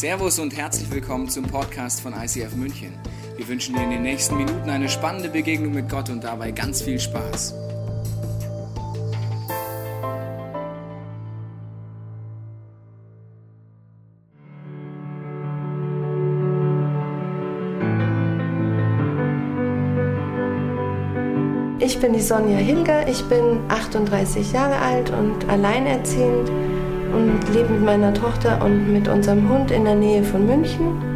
Servus und herzlich willkommen zum Podcast von ICF München. Wir wünschen dir in den nächsten Minuten eine spannende Begegnung mit Gott und dabei ganz viel Spaß. Ich bin die Sonja Hilger, ich bin 38 Jahre alt und alleinerziehend und lebe mit meiner Tochter und mit unserem Hund in der Nähe von München.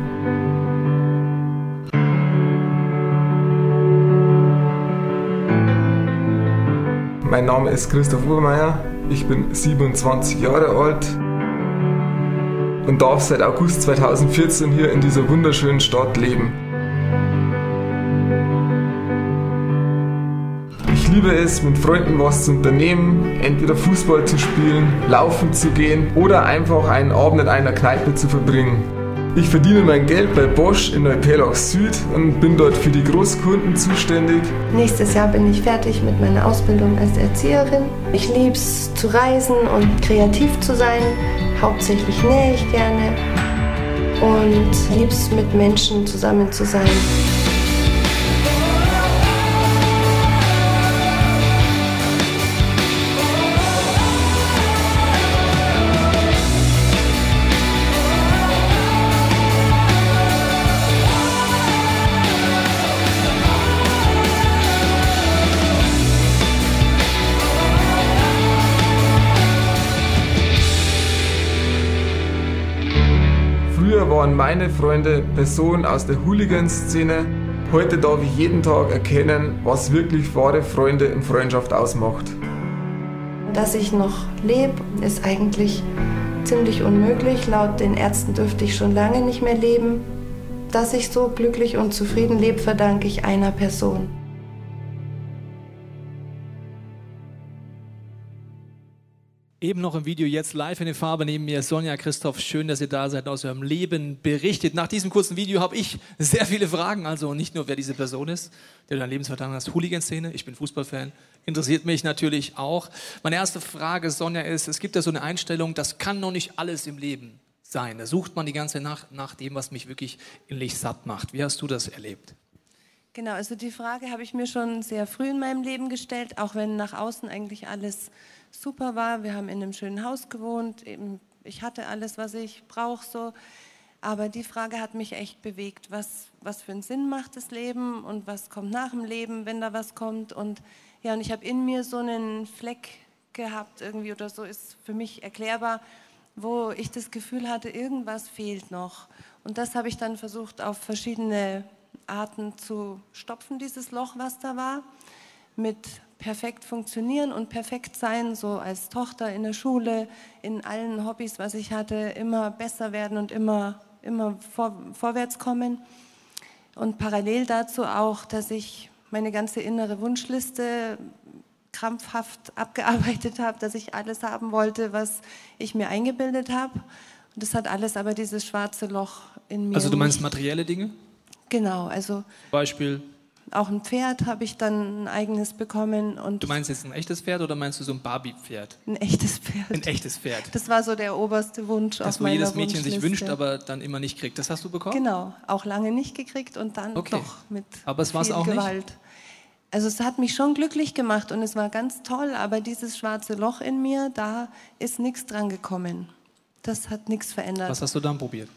Mein Name ist Christoph Urmeier, ich bin 27 Jahre alt und darf seit August 2014 hier in dieser wunderschönen Stadt leben. Liebe es, mit Freunden was zu unternehmen, entweder Fußball zu spielen, laufen zu gehen oder einfach einen Abend in einer Kneipe zu verbringen. Ich verdiene mein Geld bei Bosch in Neuperlach Süd und bin dort für die Großkunden zuständig. Nächstes Jahr bin ich fertig mit meiner Ausbildung als Erzieherin. Ich liebe es zu reisen und kreativ zu sein. Hauptsächlich nähe ich gerne und liebe es mit Menschen zusammen zu sein. Waren meine Freunde Personen aus der Hooligan-Szene. Heute darf ich jeden Tag erkennen, was wirklich wahre Freunde und Freundschaft ausmacht. Dass ich noch lebe, ist eigentlich ziemlich unmöglich. Laut den Ärzten dürfte ich schon lange nicht mehr leben. Dass ich so glücklich und zufrieden lebe, verdanke ich einer Person. Eben noch im Video, jetzt live in der Farbe neben mir, Sonja Christoph. Schön, dass ihr da seid, aus eurem Leben berichtet. Nach diesem kurzen Video habe ich sehr viele Fragen. Also nicht nur, wer diese Person ist, der dein Lebensverdanken hast, Hooligan-Szene. Ich bin Fußballfan, interessiert mich natürlich auch. Meine erste Frage, Sonja, ist: Es gibt ja so eine Einstellung, das kann noch nicht alles im Leben sein. Da sucht man die ganze Nacht nach dem, was mich wirklich innerlich satt macht. Wie hast du das erlebt? Genau, also die Frage habe ich mir schon sehr früh in meinem Leben gestellt, auch wenn nach außen eigentlich alles super war. Wir haben in einem schönen Haus gewohnt, eben ich hatte alles, was ich brauche so. Aber die Frage hat mich echt bewegt, was, was für einen Sinn macht das Leben und was kommt nach dem Leben, wenn da was kommt. Und ja, und ich habe in mir so einen Fleck gehabt irgendwie oder so ist für mich erklärbar, wo ich das Gefühl hatte, irgendwas fehlt noch. Und das habe ich dann versucht auf verschiedene Arten zu stopfen, dieses Loch, was da war, mit perfekt funktionieren und perfekt sein, so als Tochter in der Schule, in allen Hobbys, was ich hatte, immer besser werden und immer, immer vor, vorwärts kommen. Und parallel dazu auch, dass ich meine ganze innere Wunschliste krampfhaft abgearbeitet habe, dass ich alles haben wollte, was ich mir eingebildet habe. Und das hat alles aber dieses schwarze Loch in mir. Also du meinst materielle Dinge? Genau, also Beispiel? Auch ein Pferd habe ich dann ein eigenes bekommen und Du meinst jetzt ein echtes Pferd oder meinst du so ein Barbie-Pferd? ein echtes Pferd. Ein echtes Pferd. Das war so der oberste Wunsch Das, auf wo jedes Mädchen sich wünscht, aber dann immer nicht kriegt. Das hast du bekommen? Genau, auch lange nicht gekriegt und dann Okay. doch mit Aber es viel auch nicht? Gewalt. Also es hat mich schon glücklich gemacht und es war ganz toll, aber dieses schwarze Loch in mir, da ist nichts dran gekommen. Das hat nichts verändert. Was hast du dann probiert?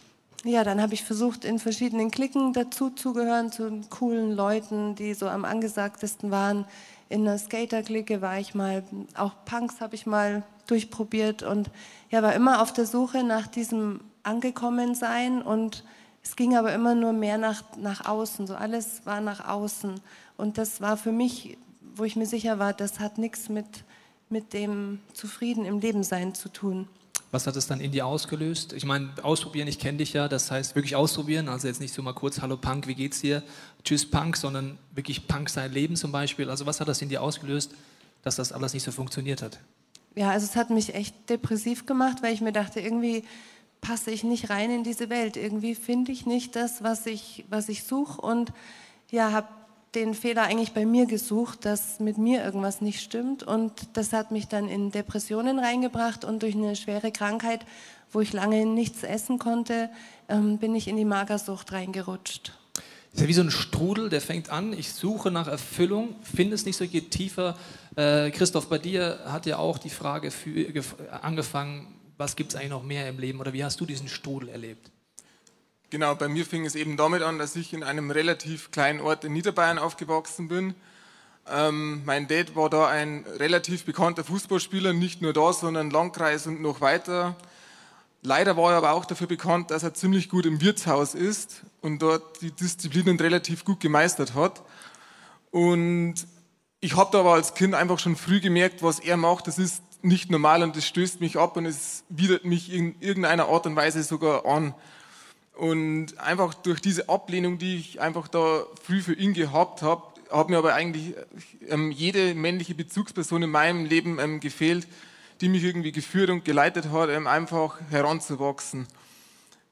Ja, dann habe ich versucht, in verschiedenen Klicken dazu zu gehören, zu coolen Leuten, die so am angesagtesten waren. In einer Skater-Clique war ich mal, auch Punks habe ich mal durchprobiert und ja, war immer auf der Suche nach diesem Angekommensein und es ging aber immer nur mehr nach, nach außen, so alles war nach außen. Und das war für mich, wo ich mir sicher war, das hat nichts mit, mit dem Zufrieden im Leben sein zu tun. Was hat es dann in dir ausgelöst? Ich meine, ausprobieren, ich kenne dich ja, das heißt wirklich ausprobieren, also jetzt nicht so mal kurz, hallo Punk, wie geht's dir? Tschüss Punk, sondern wirklich Punk sein Leben zum Beispiel. Also was hat das in dir ausgelöst, dass das alles nicht so funktioniert hat? Ja, also es hat mich echt depressiv gemacht, weil ich mir dachte, irgendwie passe ich nicht rein in diese Welt. Irgendwie finde ich nicht das, was ich, was ich suche und ja, habe den Fehler eigentlich bei mir gesucht, dass mit mir irgendwas nicht stimmt und das hat mich dann in Depressionen reingebracht und durch eine schwere Krankheit wo ich lange nichts essen konnte, ähm, bin ich in die Magersucht reingerutscht. ist ja wie so ein Strudel, der fängt an, ich suche nach Erfüllung, finde es nicht so, geht tiefer. Äh, Christoph, bei dir hat ja auch die Frage für, angefangen, was gibt es eigentlich noch mehr im Leben oder wie hast du diesen Strudel erlebt? Genau, bei mir fing es eben damit an, dass ich in einem relativ kleinen Ort in Niederbayern aufgewachsen bin. Ähm, mein Dad war da ein relativ bekannter Fußballspieler, nicht nur da, sondern Landkreis und noch weiter. Leider war er aber auch dafür bekannt, dass er ziemlich gut im Wirtshaus ist und dort die Disziplinen relativ gut gemeistert hat. Und ich habe da aber als Kind einfach schon früh gemerkt, was er macht, das ist nicht normal und das stößt mich ab und es widert mich in irgendeiner Art und Weise sogar an. Und einfach durch diese Ablehnung, die ich einfach da früh für ihn gehabt habe, hat mir aber eigentlich ähm, jede männliche Bezugsperson in meinem Leben ähm, gefehlt, die mich irgendwie geführt und geleitet hat, ähm, einfach heranzuwachsen.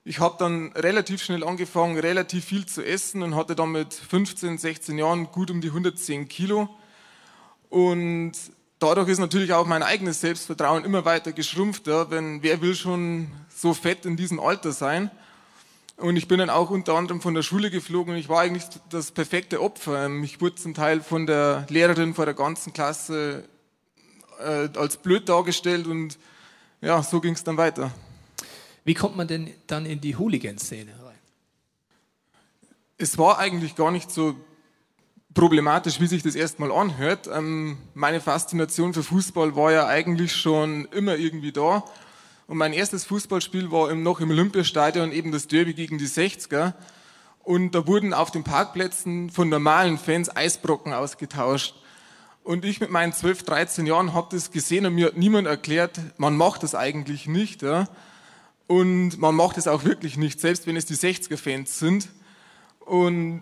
Ich habe dann relativ schnell angefangen, relativ viel zu essen und hatte dann mit 15, 16 Jahren gut um die 110 Kilo. Und dadurch ist natürlich auch mein eigenes Selbstvertrauen immer weiter geschrumpft. Ja, wenn wer will schon so fett in diesem Alter sein? Und ich bin dann auch unter anderem von der Schule geflogen und ich war eigentlich das perfekte Opfer. Ähm, ich wurde zum Teil von der Lehrerin vor der ganzen Klasse äh, als blöd dargestellt und ja, so ging es dann weiter. Wie kommt man denn dann in die Hooligan-Szene rein? Es war eigentlich gar nicht so problematisch, wie sich das erstmal anhört. Ähm, meine Faszination für Fußball war ja eigentlich schon immer irgendwie da. Und mein erstes Fußballspiel war noch im Olympiastadion, eben das Derby gegen die 60er. Und da wurden auf den Parkplätzen von normalen Fans Eisbrocken ausgetauscht. Und ich mit meinen 12, 13 Jahren habe das gesehen und mir hat niemand erklärt, man macht das eigentlich nicht. Ja? Und man macht es auch wirklich nicht, selbst wenn es die 60er-Fans sind. Und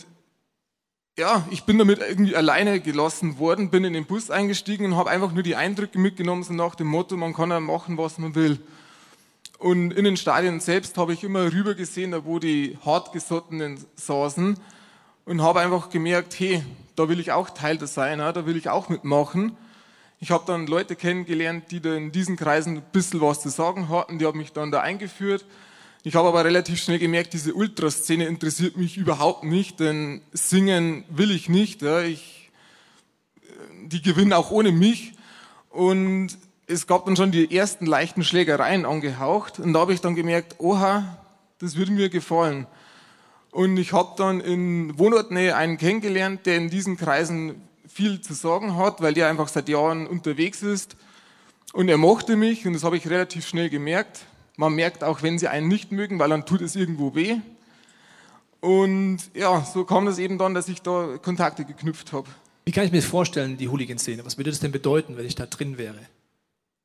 ja, ich bin damit irgendwie alleine gelassen worden, bin in den Bus eingestiegen und habe einfach nur die Eindrücke mitgenommen, so nach dem Motto, man kann ja machen, was man will. Und in den Stadien selbst habe ich immer rüber gesehen, da wo die hartgesottenen saßen und habe einfach gemerkt, hey, da will ich auch Teil der sein, da will ich auch mitmachen. Ich habe dann Leute kennengelernt, die da in diesen Kreisen ein bisschen was zu sagen hatten, die haben mich dann da eingeführt. Ich habe aber relativ schnell gemerkt, diese Ultraszene interessiert mich überhaupt nicht, denn singen will ich nicht. Ja. Ich, die gewinnen auch ohne mich. Und es gab dann schon die ersten leichten Schlägereien angehaucht und da habe ich dann gemerkt, oha, das würde mir gefallen. Und ich habe dann in Wohnortnähe einen kennengelernt, der in diesen Kreisen viel zu sagen hat, weil der einfach seit Jahren unterwegs ist. Und er mochte mich und das habe ich relativ schnell gemerkt. Man merkt auch, wenn sie einen nicht mögen, weil dann tut es irgendwo weh. Und ja, so kam es eben dann, dass ich da Kontakte geknüpft habe. Wie kann ich mir vorstellen, die Hooligan-Szene? Was würde das denn bedeuten, wenn ich da drin wäre?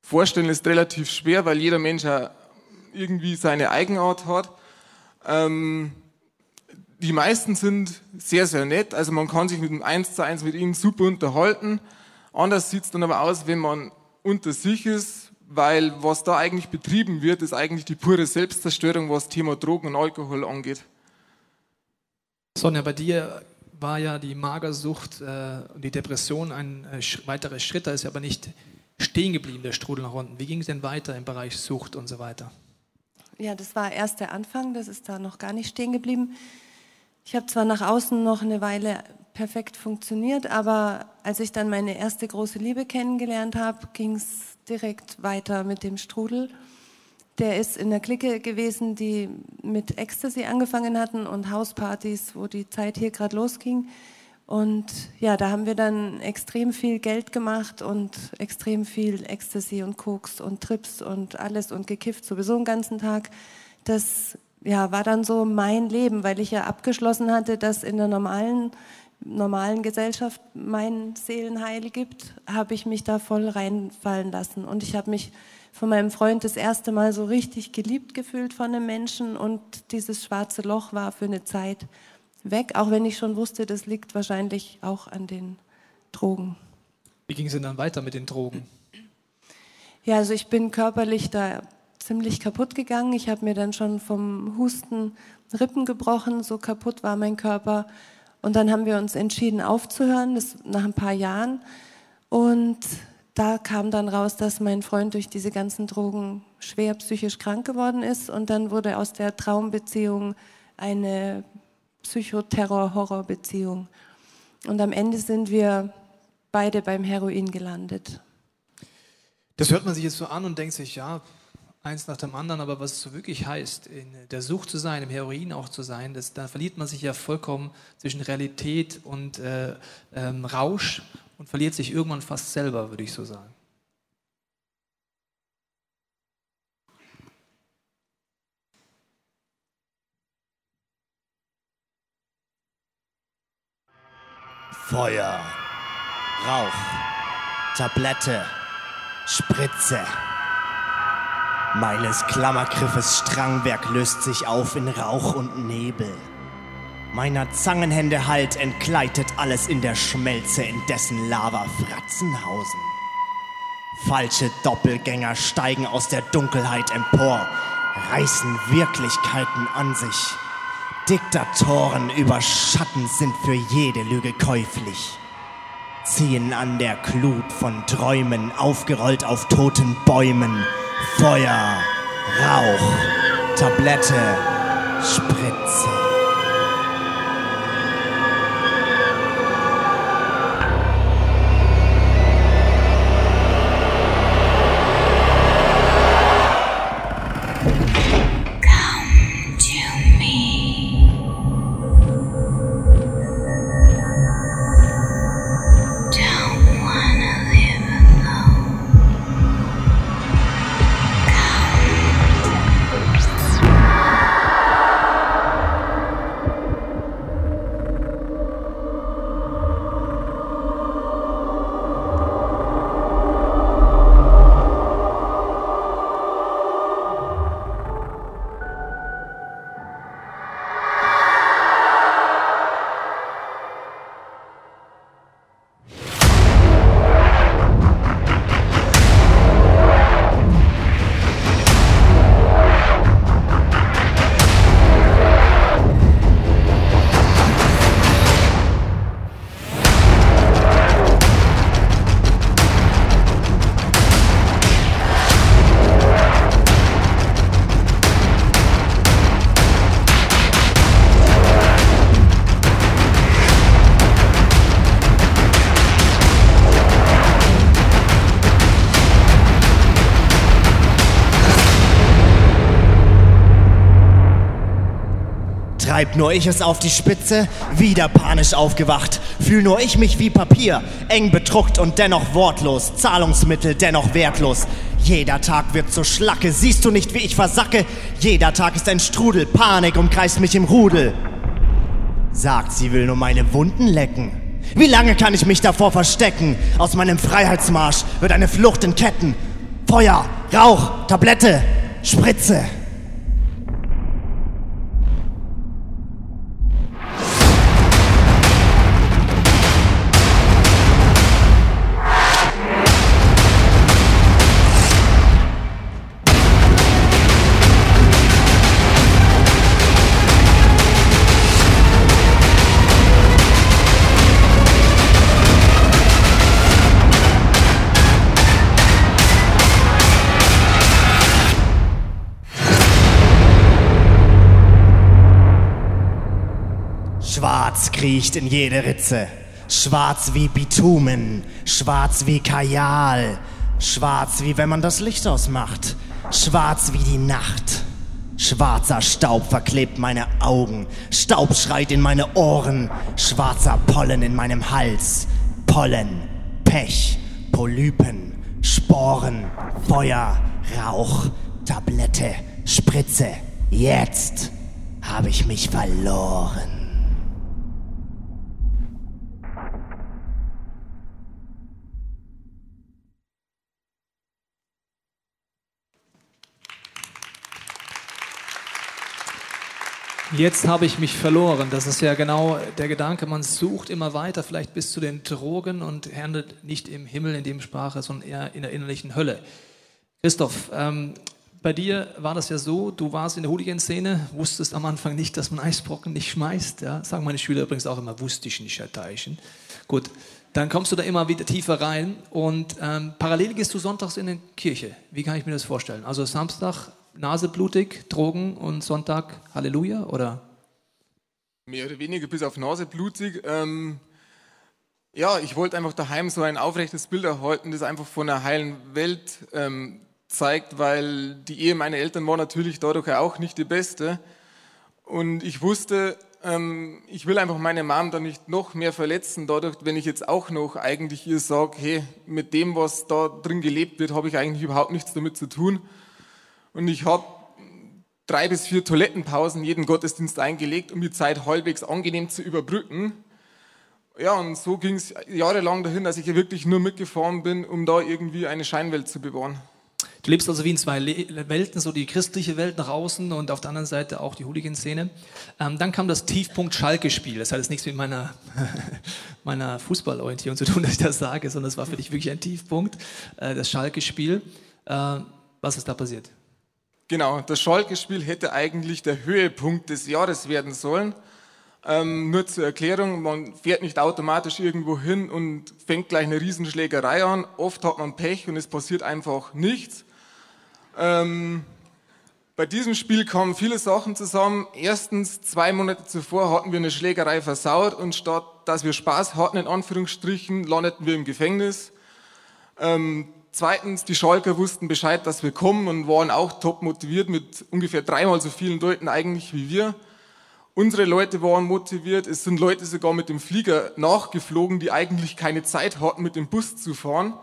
Vorstellen ist relativ schwer, weil jeder Mensch ja irgendwie seine Eigenart hat. Ähm, die meisten sind sehr, sehr nett. Also man kann sich mit dem Eins zu Eins mit ihnen super unterhalten. Anders sieht es dann aber aus, wenn man unter sich ist, weil was da eigentlich betrieben wird, ist eigentlich die pure Selbstzerstörung, was Thema Drogen und Alkohol angeht. Sonja, bei dir war ja die Magersucht äh, und die Depression ein äh, weiterer Schritt. Da ist aber nicht stehen geblieben, der Strudel nach unten. Wie ging es denn weiter im Bereich Sucht und so weiter? Ja, das war erst der Anfang, das ist da noch gar nicht stehen geblieben. Ich habe zwar nach außen noch eine Weile perfekt funktioniert, aber als ich dann meine erste große Liebe kennengelernt habe, ging es direkt weiter mit dem Strudel. Der ist in der Clique gewesen, die mit Ecstasy angefangen hatten und Hauspartys, wo die Zeit hier gerade losging. Und ja, da haben wir dann extrem viel Geld gemacht und extrem viel Ecstasy und Koks und Trips und alles und gekifft sowieso den ganzen Tag. Das ja, war dann so mein Leben, weil ich ja abgeschlossen hatte, dass in der normalen, normalen Gesellschaft mein Seelenheil gibt, habe ich mich da voll reinfallen lassen. Und ich habe mich von meinem Freund das erste Mal so richtig geliebt gefühlt von einem Menschen und dieses schwarze Loch war für eine Zeit weg, auch wenn ich schon wusste, das liegt wahrscheinlich auch an den Drogen. Wie ging es denn dann weiter mit den Drogen? Ja, also ich bin körperlich da ziemlich kaputt gegangen. Ich habe mir dann schon vom Husten Rippen gebrochen, so kaputt war mein Körper. Und dann haben wir uns entschieden aufzuhören, das nach ein paar Jahren. Und da kam dann raus, dass mein Freund durch diese ganzen Drogen schwer psychisch krank geworden ist und dann wurde aus der Traumbeziehung eine Psychoterror-Horror-Beziehung. Und am Ende sind wir beide beim Heroin gelandet. Das hört man sich jetzt so an und denkt sich, ja, eins nach dem anderen, aber was es so wirklich heißt, in der Sucht zu sein, im Heroin auch zu sein, das, da verliert man sich ja vollkommen zwischen Realität und äh, ähm, Rausch und verliert sich irgendwann fast selber, würde ich so sagen. Feuer, Rauch, Tablette, Spritze. Meines Klammergriffes Strangwerk löst sich auf in Rauch und Nebel. Meiner Zangenhände Halt entgleitet alles in der Schmelze, in dessen Lava Fratzenhausen. Falsche Doppelgänger steigen aus der Dunkelheit empor, reißen Wirklichkeiten an sich. Diktatoren über Schatten sind für jede Lüge käuflich. Ziehen an der Glut von Träumen, aufgerollt auf toten Bäumen. Feuer, Rauch, Tablette, Spritze. Treib nur ich es auf die Spitze, wieder panisch aufgewacht. Fühl nur ich mich wie Papier, eng bedruckt und dennoch wortlos. Zahlungsmittel dennoch wertlos. Jeder Tag wird zur Schlacke, siehst du nicht, wie ich versacke? Jeder Tag ist ein Strudel, Panik umkreist mich im Rudel. Sagt, sie will nur meine Wunden lecken. Wie lange kann ich mich davor verstecken? Aus meinem Freiheitsmarsch wird eine Flucht in Ketten. Feuer, Rauch, Tablette, Spritze. Kriecht in jede Ritze. Schwarz wie Bitumen, schwarz wie Kajal, schwarz wie wenn man das Licht ausmacht, schwarz wie die Nacht. Schwarzer Staub verklebt meine Augen, Staub schreit in meine Ohren, schwarzer Pollen in meinem Hals, Pollen, Pech, Polypen, Sporen, Feuer, Rauch, Tablette, Spritze. Jetzt habe ich mich verloren. Jetzt habe ich mich verloren. Das ist ja genau der Gedanke. Man sucht immer weiter, vielleicht bis zu den Drogen und handelt nicht im Himmel in dem Sprache, sondern eher in der innerlichen Hölle. Christoph, ähm, bei dir war das ja so, du warst in der Hooligan-Szene, wusstest am Anfang nicht, dass man Eisbrocken nicht schmeißt. Ja? Sagen meine Schüler übrigens auch immer, wusste ich nicht, Herr Teichen. Gut, dann kommst du da immer wieder tiefer rein und ähm, parallel gehst du sonntags in die Kirche. Wie kann ich mir das vorstellen? Also Samstag Nase blutig, Drogen und Sonntag Halleluja oder? Mehr oder weniger bis auf Nase blutig. Ähm, ja, ich wollte einfach daheim so ein aufrechtes Bild erhalten, das einfach von einer heilen Welt ähm, zeigt, weil die Ehe meiner Eltern war natürlich dadurch auch nicht die beste. Und ich wusste, ähm, ich will einfach meine Mom da nicht noch mehr verletzen, dadurch, wenn ich jetzt auch noch eigentlich ihr sage, hey, mit dem, was da drin gelebt wird, habe ich eigentlich überhaupt nichts damit zu tun. Und ich habe drei bis vier Toilettenpausen jeden Gottesdienst eingelegt, um die Zeit halbwegs angenehm zu überbrücken. Ja, und so ging es jahrelang dahin, dass ich ja wirklich nur mitgefahren bin, um da irgendwie eine Scheinwelt zu bewahren. Du lebst also wie in zwei Welten, so die christliche Welt nach außen und auf der anderen Seite auch die Hooligan-Szene. Ähm, dann kam das Tiefpunkt Schalke-Spiel. Das hat jetzt nichts mit meiner, meiner Fußballorientierung zu tun, dass ich das sage, sondern es war für dich wirklich ein Tiefpunkt, äh, das Schalke-Spiel. Äh, was ist da passiert? Genau, das Schalke-Spiel hätte eigentlich der Höhepunkt des Jahres werden sollen. Ähm, nur zur Erklärung, man fährt nicht automatisch irgendwo hin und fängt gleich eine Riesenschlägerei an. Oft hat man Pech und es passiert einfach nichts. Ähm, bei diesem Spiel kamen viele Sachen zusammen. Erstens, zwei Monate zuvor hatten wir eine Schlägerei versaut und statt dass wir Spaß hatten, in Anführungsstrichen, landeten wir im Gefängnis. Ähm, zweitens, die Schalker wussten Bescheid, dass wir kommen und waren auch top motiviert mit ungefähr dreimal so vielen Leuten eigentlich wie wir. Unsere Leute waren motiviert. Es sind Leute sogar mit dem Flieger nachgeflogen, die eigentlich keine Zeit hatten, mit dem Bus zu fahren.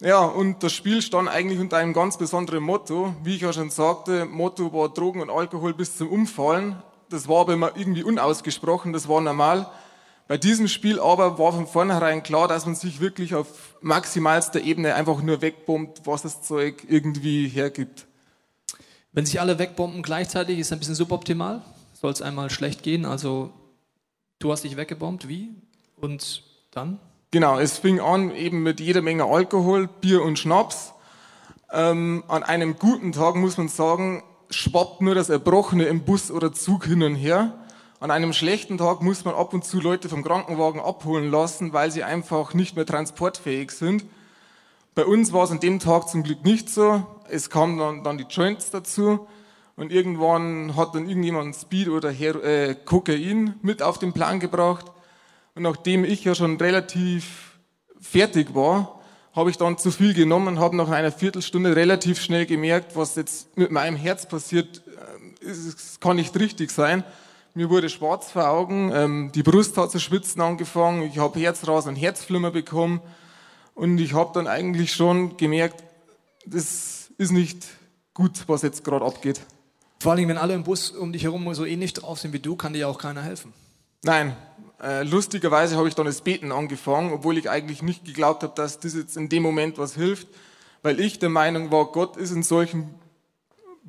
Ja, und das Spiel stand eigentlich unter einem ganz besonderen Motto. Wie ich ja schon sagte, Motto war Drogen und Alkohol bis zum Umfallen. Das war aber immer irgendwie unausgesprochen, das war normal. Bei diesem Spiel aber war von vornherein klar, dass man sich wirklich auf maximalster Ebene einfach nur wegbombt, was das Zeug irgendwie hergibt. Wenn sich alle wegbomben gleichzeitig, ist ein bisschen suboptimal. Soll es einmal schlecht gehen, also du hast dich weggebombt, wie? Und dann? Genau, es fing an eben mit jeder Menge Alkohol, Bier und Schnaps. Ähm, an einem guten Tag muss man sagen, schwappt nur das Erbrochene im Bus oder Zug hin und her. An einem schlechten Tag muss man ab und zu Leute vom Krankenwagen abholen lassen, weil sie einfach nicht mehr transportfähig sind. Bei uns war es an dem Tag zum Glück nicht so. Es kamen dann, dann die Joints dazu und irgendwann hat dann irgendjemand Speed oder Her äh, Kokain mit auf den Plan gebracht. Und nachdem ich ja schon relativ fertig war, habe ich dann zu viel genommen, habe nach einer Viertelstunde relativ schnell gemerkt, was jetzt mit meinem Herz passiert, äh, es kann nicht richtig sein. Mir wurde schwarz vor Augen, ähm, die Brust hat zu schwitzen angefangen, ich habe Herzrasen und Herzflimmer bekommen und ich habe dann eigentlich schon gemerkt, das ist nicht gut, was jetzt gerade abgeht. Vor allem, wenn alle im Bus um dich herum so ähnlich drauf sind wie du, kann dir ja auch keiner helfen. Nein, äh, lustigerweise habe ich dann das Beten angefangen, obwohl ich eigentlich nicht geglaubt habe, dass das jetzt in dem Moment was hilft, weil ich der Meinung war, Gott ist in solchen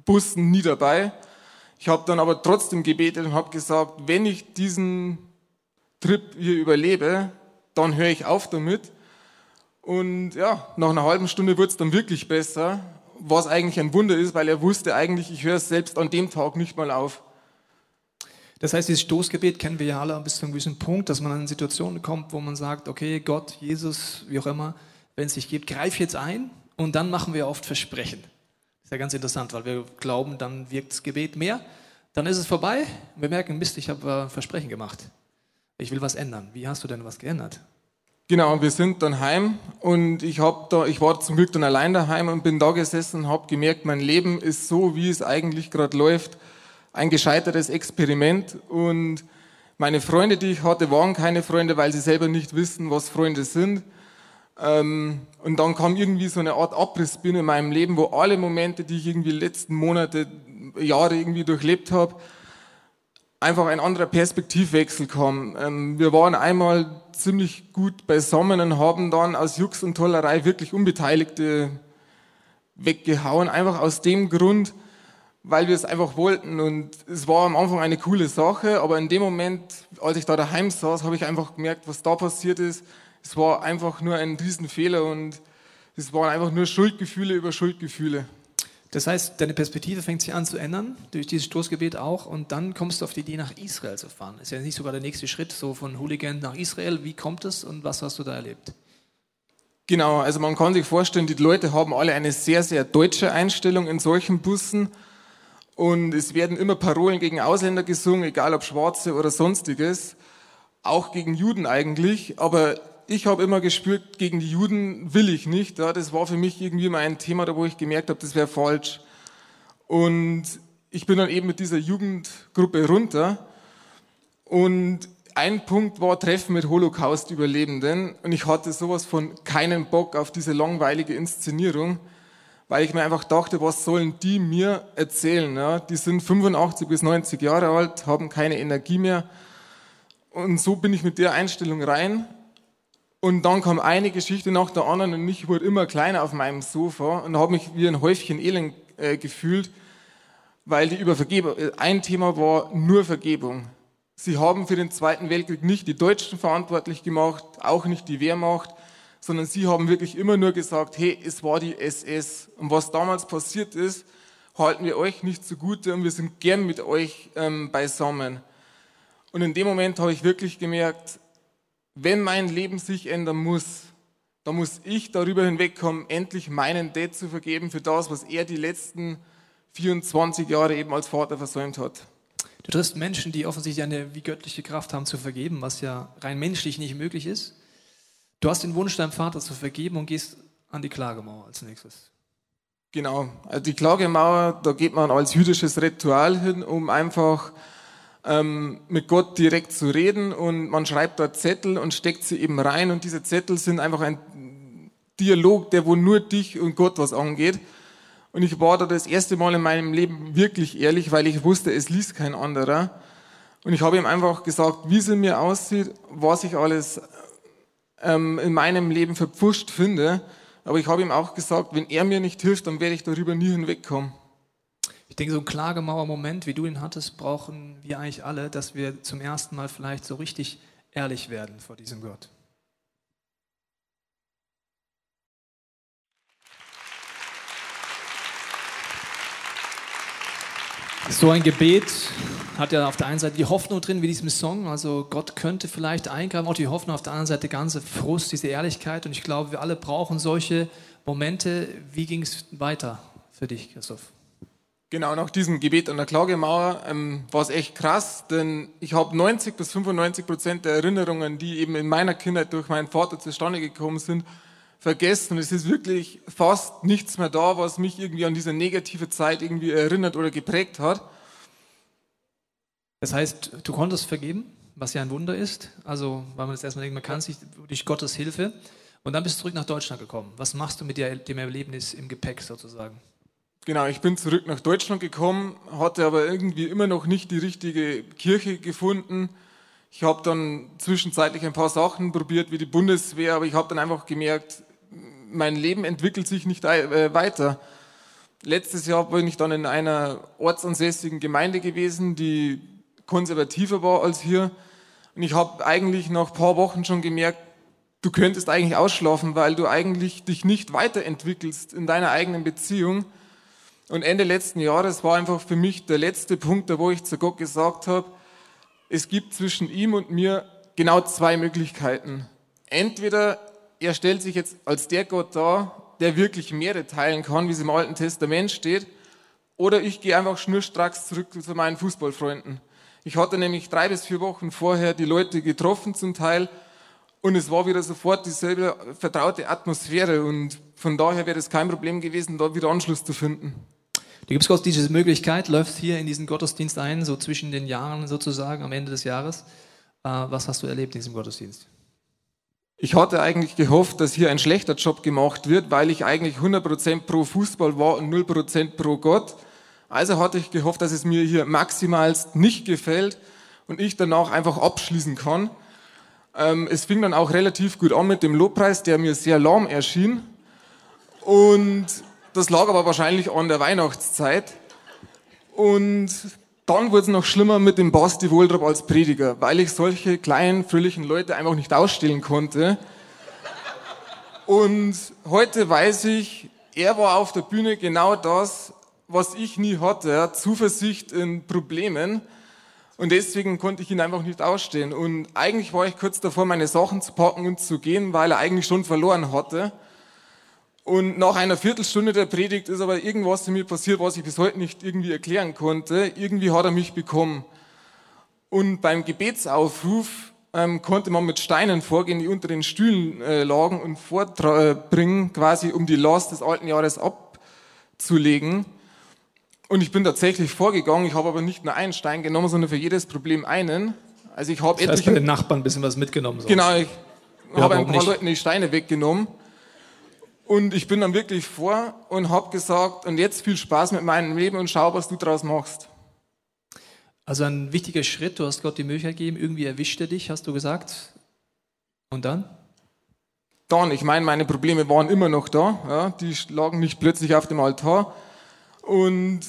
Bussen nie dabei. Ich habe dann aber trotzdem gebetet und habe gesagt, wenn ich diesen Trip hier überlebe, dann höre ich auf damit. Und ja, nach einer halben Stunde wurde es dann wirklich besser, was eigentlich ein Wunder ist, weil er wusste eigentlich, ich höre es selbst an dem Tag nicht mal auf. Das heißt, dieses Stoßgebet kennen wir ja alle bis zu einem gewissen Punkt, dass man in Situationen kommt, wo man sagt, okay, Gott, Jesus, wie auch immer, wenn es dich gibt, greif jetzt ein und dann machen wir oft Versprechen. Ist ja ganz interessant, weil wir glauben, dann wirkt das Gebet mehr. Dann ist es vorbei und wir merken, Mist, ich habe äh, Versprechen gemacht. Ich will was ändern. Wie hast du denn was geändert? Genau, wir sind dann heim und ich, hab da, ich war zum Glück dann allein daheim und bin da gesessen und habe gemerkt, mein Leben ist so, wie es eigentlich gerade läuft ein gescheitertes Experiment und meine Freunde, die ich hatte, waren keine Freunde, weil sie selber nicht wissen, was Freunde sind. Ähm, und dann kam irgendwie so eine Art Abrissbin in meinem Leben, wo alle Momente, die ich irgendwie letzten Monate, Jahre irgendwie durchlebt habe, einfach ein anderer Perspektivwechsel kam. Ähm, wir waren einmal ziemlich gut beisammen und haben dann aus Jux und Tollerei wirklich Unbeteiligte weggehauen, einfach aus dem Grund, weil wir es einfach wollten. Und es war am Anfang eine coole Sache, aber in dem Moment, als ich da daheim saß, habe ich einfach gemerkt, was da passiert ist. Es war einfach nur ein Riesenfehler und es waren einfach nur Schuldgefühle über Schuldgefühle. Das heißt, deine Perspektive fängt sich an zu ändern, durch dieses Stoßgebet auch, und dann kommst du auf die Idee, nach Israel zu fahren. Ist ja nicht sogar der nächste Schritt, so von Hooligan nach Israel. Wie kommt es und was hast du da erlebt? Genau, also man kann sich vorstellen, die Leute haben alle eine sehr, sehr deutsche Einstellung in solchen Bussen. Und es werden immer Parolen gegen Ausländer gesungen, egal ob Schwarze oder sonstiges. Auch gegen Juden eigentlich. Aber ich habe immer gespürt, gegen die Juden will ich nicht. Ja, das war für mich irgendwie mal ein Thema, da wo ich gemerkt habe, das wäre falsch. Und ich bin dann eben mit dieser Jugendgruppe runter. Und ein Punkt war Treffen mit Holocaust-Überlebenden. Und ich hatte sowas von keinen Bock auf diese langweilige Inszenierung, weil ich mir einfach dachte, was sollen die mir erzählen? Ja? Die sind 85 bis 90 Jahre alt, haben keine Energie mehr. Und so bin ich mit der Einstellung rein und dann kam eine Geschichte nach der anderen und ich wurde immer kleiner auf meinem Sofa und habe mich wie ein Häufchen Elend äh, gefühlt, weil die über Vergebung, äh, ein Thema war nur Vergebung. Sie haben für den Zweiten Weltkrieg nicht die Deutschen verantwortlich gemacht, auch nicht die Wehrmacht, sondern sie haben wirklich immer nur gesagt, hey, es war die SS. Und was damals passiert ist, halten wir euch nicht zugute und wir sind gern mit euch ähm, beisammen. Und in dem Moment habe ich wirklich gemerkt, wenn mein Leben sich ändern muss, dann muss ich darüber hinwegkommen, endlich meinen Dad zu vergeben für das, was er die letzten 24 Jahre eben als Vater versäumt hat. Du triffst Menschen, die offensichtlich eine wie göttliche Kraft haben zu vergeben, was ja rein menschlich nicht möglich ist. Du hast den Wunsch, deinem Vater zu vergeben und gehst an die Klagemauer als nächstes. Genau, also die Klagemauer, da geht man als jüdisches Ritual hin, um einfach ähm, mit Gott direkt zu reden und man schreibt dort Zettel und steckt sie eben rein und diese Zettel sind einfach ein Dialog, der wo nur dich und Gott was angeht. Und ich war da das erste Mal in meinem Leben wirklich ehrlich, weil ich wusste, es liest kein anderer. Und ich habe ihm einfach gesagt, wie es in mir aussieht, was ich alles ähm, in meinem Leben verpfuscht finde. Aber ich habe ihm auch gesagt, wenn er mir nicht hilft, dann werde ich darüber nie hinwegkommen. Ich denke, so ein Klagemauer-Moment, wie du ihn hattest, brauchen wir eigentlich alle, dass wir zum ersten Mal vielleicht so richtig ehrlich werden vor diesem Gott. So ein Gebet hat ja auf der einen Seite die Hoffnung drin, wie diesem Song, also Gott könnte vielleicht eingreifen, auch die Hoffnung auf der anderen Seite ganze Frust, diese Ehrlichkeit und ich glaube, wir alle brauchen solche Momente. Wie ging es weiter für dich, Christoph? Genau, nach diesem Gebet an der Klagemauer ähm, war es echt krass, denn ich habe 90 bis 95 Prozent der Erinnerungen, die eben in meiner Kindheit durch meinen Vater zustande gekommen sind, vergessen. Es ist wirklich fast nichts mehr da, was mich irgendwie an diese negative Zeit irgendwie erinnert oder geprägt hat. Das heißt, du konntest vergeben, was ja ein Wunder ist. Also, weil man das erstmal denkt, man kann sich durch Gottes Hilfe. Und dann bist du zurück nach Deutschland gekommen. Was machst du mit dem Erlebnis im Gepäck sozusagen? Genau, ich bin zurück nach Deutschland gekommen, hatte aber irgendwie immer noch nicht die richtige Kirche gefunden. Ich habe dann zwischenzeitlich ein paar Sachen probiert, wie die Bundeswehr, aber ich habe dann einfach gemerkt, mein Leben entwickelt sich nicht äh, weiter. Letztes Jahr bin ich dann in einer ortsansässigen Gemeinde gewesen, die konservativer war als hier. Und ich habe eigentlich nach ein paar Wochen schon gemerkt, du könntest eigentlich ausschlafen, weil du eigentlich dich nicht weiterentwickelst in deiner eigenen Beziehung. Und Ende letzten Jahres war einfach für mich der letzte Punkt, wo ich zu Gott gesagt habe, es gibt zwischen ihm und mir genau zwei Möglichkeiten. Entweder er stellt sich jetzt als der Gott dar, der wirklich Meere teilen kann, wie es im Alten Testament steht, oder ich gehe einfach schnurstracks zurück zu meinen Fußballfreunden. Ich hatte nämlich drei bis vier Wochen vorher die Leute getroffen zum Teil und es war wieder sofort dieselbe vertraute Atmosphäre und von daher wäre es kein Problem gewesen, da wieder Anschluss zu finden. Du gibst Gott diese Möglichkeit, läufst hier in diesen Gottesdienst ein, so zwischen den Jahren sozusagen, am Ende des Jahres. Äh, was hast du erlebt in diesem Gottesdienst? Ich hatte eigentlich gehofft, dass hier ein schlechter Job gemacht wird, weil ich eigentlich 100% pro Fußball war und 0% pro Gott. Also hatte ich gehofft, dass es mir hier maximalst nicht gefällt und ich danach einfach abschließen kann. Ähm, es fing dann auch relativ gut an mit dem Lobpreis, der mir sehr lahm erschien. Und das lag aber wahrscheinlich an der Weihnachtszeit. Und dann wurde es noch schlimmer mit dem Basti Wohldrap als Prediger, weil ich solche kleinen, fröhlichen Leute einfach nicht ausstellen konnte. Und heute weiß ich, er war auf der Bühne genau das, was ich nie hatte, Zuversicht in Problemen. Und deswegen konnte ich ihn einfach nicht ausstehen. Und eigentlich war ich kurz davor, meine Sachen zu packen und zu gehen, weil er eigentlich schon verloren hatte. Und nach einer Viertelstunde der Predigt ist aber irgendwas in mir passiert, was ich bis heute nicht irgendwie erklären konnte. Irgendwie hat er mich bekommen. Und beim Gebetsaufruf ähm, konnte man mit Steinen vorgehen, die unter den Stühlen äh, lagen und vorbringen, quasi um die Last des alten Jahres abzulegen. Und ich bin tatsächlich vorgegangen. Ich habe aber nicht nur einen Stein genommen, sondern für jedes Problem einen. Also ich habe das heißt, bei den Nachbarn ein bisschen was mitgenommen. Sonst. Genau, ich ja, habe ein paar nicht. Leuten die Steine weggenommen. Und ich bin dann wirklich vor und habe gesagt, und jetzt viel Spaß mit meinem Leben und schau, was du draus machst. Also ein wichtiger Schritt, du hast Gott die Möglichkeit gegeben, irgendwie erwischt er dich, hast du gesagt. Und dann? Dann, ich meine, meine Probleme waren immer noch da, ja, die lagen nicht plötzlich auf dem Altar. Und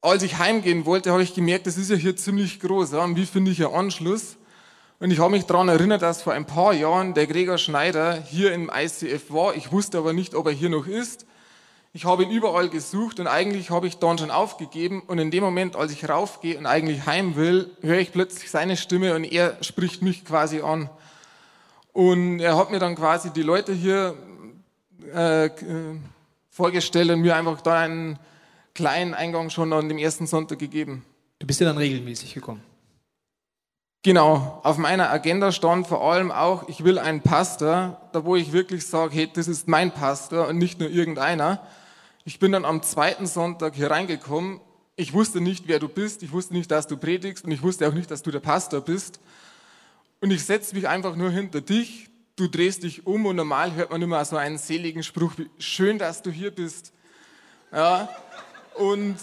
als ich heimgehen wollte, habe ich gemerkt, das ist ja hier ziemlich groß. Ja, und wie finde ich einen Anschluss? Und ich habe mich daran erinnert, dass vor ein paar Jahren der Gregor Schneider hier im ICF war. Ich wusste aber nicht, ob er hier noch ist. Ich habe ihn überall gesucht und eigentlich habe ich dann schon aufgegeben. Und in dem Moment, als ich raufgehe und eigentlich heim will, höre ich plötzlich seine Stimme und er spricht mich quasi an. Und er hat mir dann quasi die Leute hier äh, äh vorgestellt und mir einfach da einen kleinen Eingang schon an dem ersten Sonntag gegeben. Du bist ja dann regelmäßig gekommen. Genau, auf meiner Agenda stand vor allem auch, ich will einen Pastor, da wo ich wirklich sage, hey, das ist mein Pastor und nicht nur irgendeiner. Ich bin dann am zweiten Sonntag hier reingekommen. Ich wusste nicht, wer du bist, ich wusste nicht, dass du predigst und ich wusste auch nicht, dass du der Pastor bist. Und ich setze mich einfach nur hinter dich, du drehst dich um und normal hört man immer so einen seligen Spruch wie, schön, dass du hier bist. Ja, und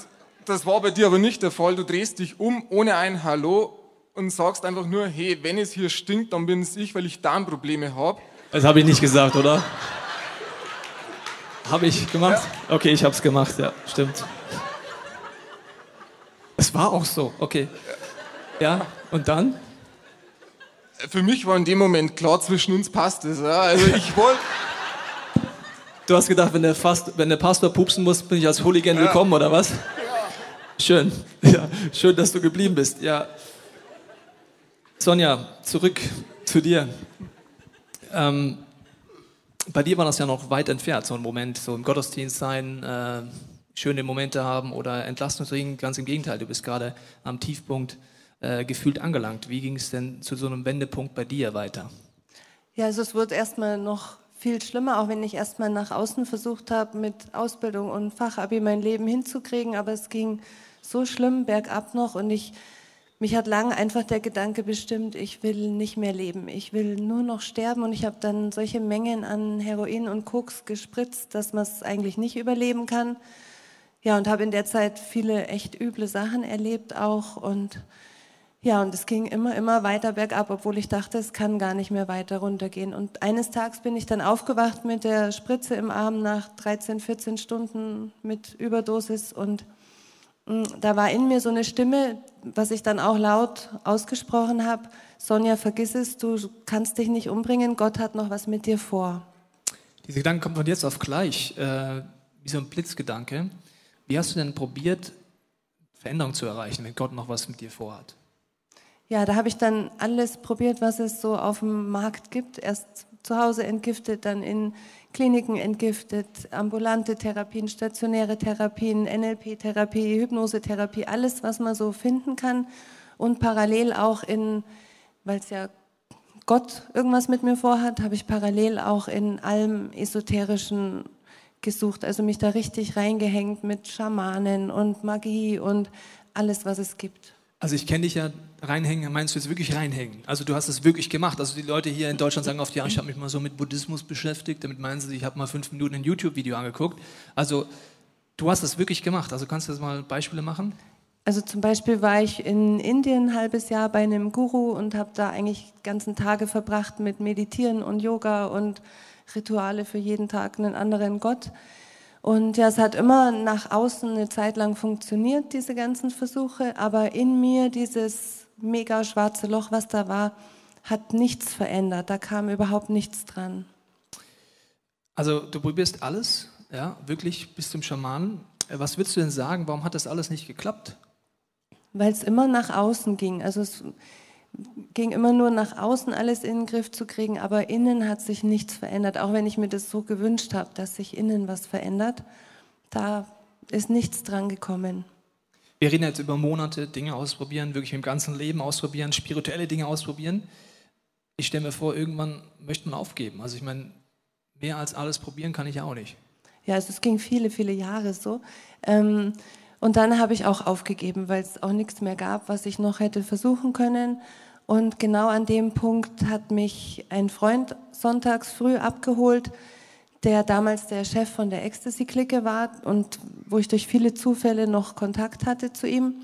das war bei dir aber nicht der Fall. Du drehst dich um ohne ein Hallo und sagst einfach nur, hey, wenn es hier stinkt, dann bin es ich, weil ich Darmprobleme habe. Das habe ich nicht gesagt, oder? Habe ich gemacht? Ja. Okay, ich habe es gemacht, ja, stimmt. Es war auch so, okay. Ja, und dann? Für mich war in dem Moment klar, zwischen uns passt es. Ja. Also ich wollte... Du hast gedacht, wenn der, Fast, wenn der Pastor pupsen muss, bin ich als Hooligan ja. willkommen, oder was? Ja. Schön. Ja, schön, dass du geblieben bist. Ja. Sonja, zurück zu dir. Ähm, bei dir war das ja noch weit entfernt, so ein Moment, so im Gottesdienst sein, äh, schöne Momente haben oder Entlastung kriegen. Ganz im Gegenteil, du bist gerade am Tiefpunkt äh, gefühlt angelangt. Wie ging es denn zu so einem Wendepunkt bei dir weiter? Ja, also es wurde erstmal noch viel schlimmer, auch wenn ich erstmal nach außen versucht habe, mit Ausbildung und Fachabi mein Leben hinzukriegen, aber es ging so schlimm bergab noch und ich mich hat lange einfach der Gedanke bestimmt, ich will nicht mehr leben, ich will nur noch sterben und ich habe dann solche Mengen an Heroin und Koks gespritzt, dass man es eigentlich nicht überleben kann. Ja, und habe in der Zeit viele echt üble Sachen erlebt auch und ja, und es ging immer, immer weiter bergab, obwohl ich dachte, es kann gar nicht mehr weiter runtergehen. Und eines Tages bin ich dann aufgewacht mit der Spritze im Arm nach 13, 14 Stunden mit Überdosis und da war in mir so eine Stimme, was ich dann auch laut ausgesprochen habe, Sonja, vergiss es, du kannst dich nicht umbringen, Gott hat noch was mit dir vor. Dieser Gedanke kommt von jetzt auf gleich, äh, wie so ein Blitzgedanke. Wie hast du denn probiert, Veränderung zu erreichen, wenn Gott noch was mit dir vorhat? Ja, da habe ich dann alles probiert, was es so auf dem Markt gibt. Erst zu Hause entgiftet, dann in Kliniken entgiftet, ambulante Therapien, stationäre Therapien, NLP-Therapie, Hypnosetherapie, alles, was man so finden kann. Und parallel auch in, weil es ja Gott irgendwas mit mir vorhat, habe ich parallel auch in allem Esoterischen gesucht, also mich da richtig reingehängt mit Schamanen und Magie und alles, was es gibt. Also ich kenne dich ja reinhängen, meinst du jetzt wirklich reinhängen? Also du hast es wirklich gemacht. Also die Leute hier in Deutschland sagen oft, ja, ich habe mich mal so mit Buddhismus beschäftigt. Damit meinen sie, ich habe mal fünf Minuten ein YouTube-Video angeguckt. Also du hast es wirklich gemacht. Also kannst du das mal Beispiele machen? Also zum Beispiel war ich in Indien ein halbes Jahr bei einem Guru und habe da eigentlich ganzen Tage verbracht mit Meditieren und Yoga und Rituale für jeden Tag einen anderen Gott. Und ja, es hat immer nach außen eine Zeit lang funktioniert, diese ganzen Versuche, aber in mir dieses mega schwarze Loch, was da war, hat nichts verändert. Da kam überhaupt nichts dran. Also du probierst alles, ja, wirklich bis zum Schamanen. Äh, Was würdest du denn sagen, warum hat das alles nicht geklappt? weil es immer nach außen ging. Also es ging immer nur nach außen alles in den Griff zu kriegen, aber innen hat sich nichts verändert. Auch wenn ich mir das so gewünscht habe, dass sich innen was verändert, da ist nichts dran gekommen. Wir reden jetzt über Monate, Dinge ausprobieren, wirklich im ganzen Leben ausprobieren, spirituelle Dinge ausprobieren. Ich stelle mir vor, irgendwann möchte man aufgeben. Also ich meine, mehr als alles probieren kann ich ja auch nicht. Ja, also es ging viele, viele Jahre so. Ähm, und dann habe ich auch aufgegeben, weil es auch nichts mehr gab, was ich noch hätte versuchen können. Und genau an dem Punkt hat mich ein Freund sonntags früh abgeholt, der damals der Chef von der Ecstasy-Clique war und wo ich durch viele Zufälle noch Kontakt hatte zu ihm.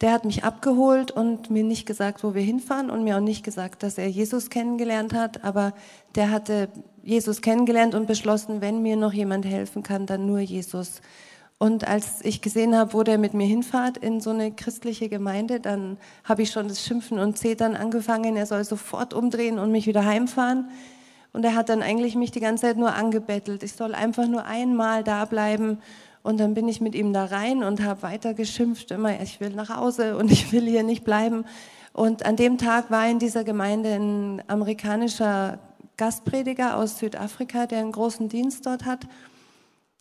Der hat mich abgeholt und mir nicht gesagt, wo wir hinfahren und mir auch nicht gesagt, dass er Jesus kennengelernt hat, aber der hatte Jesus kennengelernt und beschlossen, wenn mir noch jemand helfen kann, dann nur Jesus. Und als ich gesehen habe, wo der mit mir hinfahrt in so eine christliche Gemeinde, dann habe ich schon das Schimpfen und Zetern angefangen. Er soll sofort umdrehen und mich wieder heimfahren. Und er hat dann eigentlich mich die ganze Zeit nur angebettelt. Ich soll einfach nur einmal da bleiben. Und dann bin ich mit ihm da rein und habe weiter geschimpft, immer, ich will nach Hause und ich will hier nicht bleiben. Und an dem Tag war in dieser Gemeinde ein amerikanischer Gastprediger aus Südafrika, der einen großen Dienst dort hat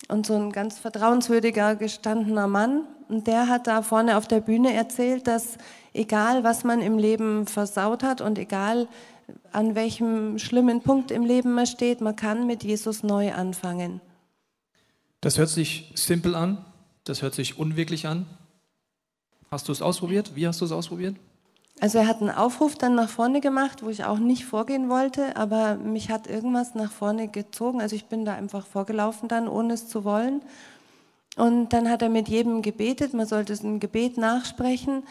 und so ein ganz vertrauenswürdiger, gestandener Mann. Und der hat da vorne auf der Bühne erzählt, dass egal, was man im Leben versaut hat und egal, an welchem schlimmen Punkt im Leben man steht, man kann mit Jesus neu anfangen. Das hört sich simpel an, das hört sich unwirklich an. Hast du es ausprobiert? Wie hast du es ausprobiert? Also er hat einen Aufruf dann nach vorne gemacht, wo ich auch nicht vorgehen wollte, aber mich hat irgendwas nach vorne gezogen. Also ich bin da einfach vorgelaufen dann, ohne es zu wollen. Und dann hat er mit jedem gebetet. Man sollte ein Gebet nachsprechen,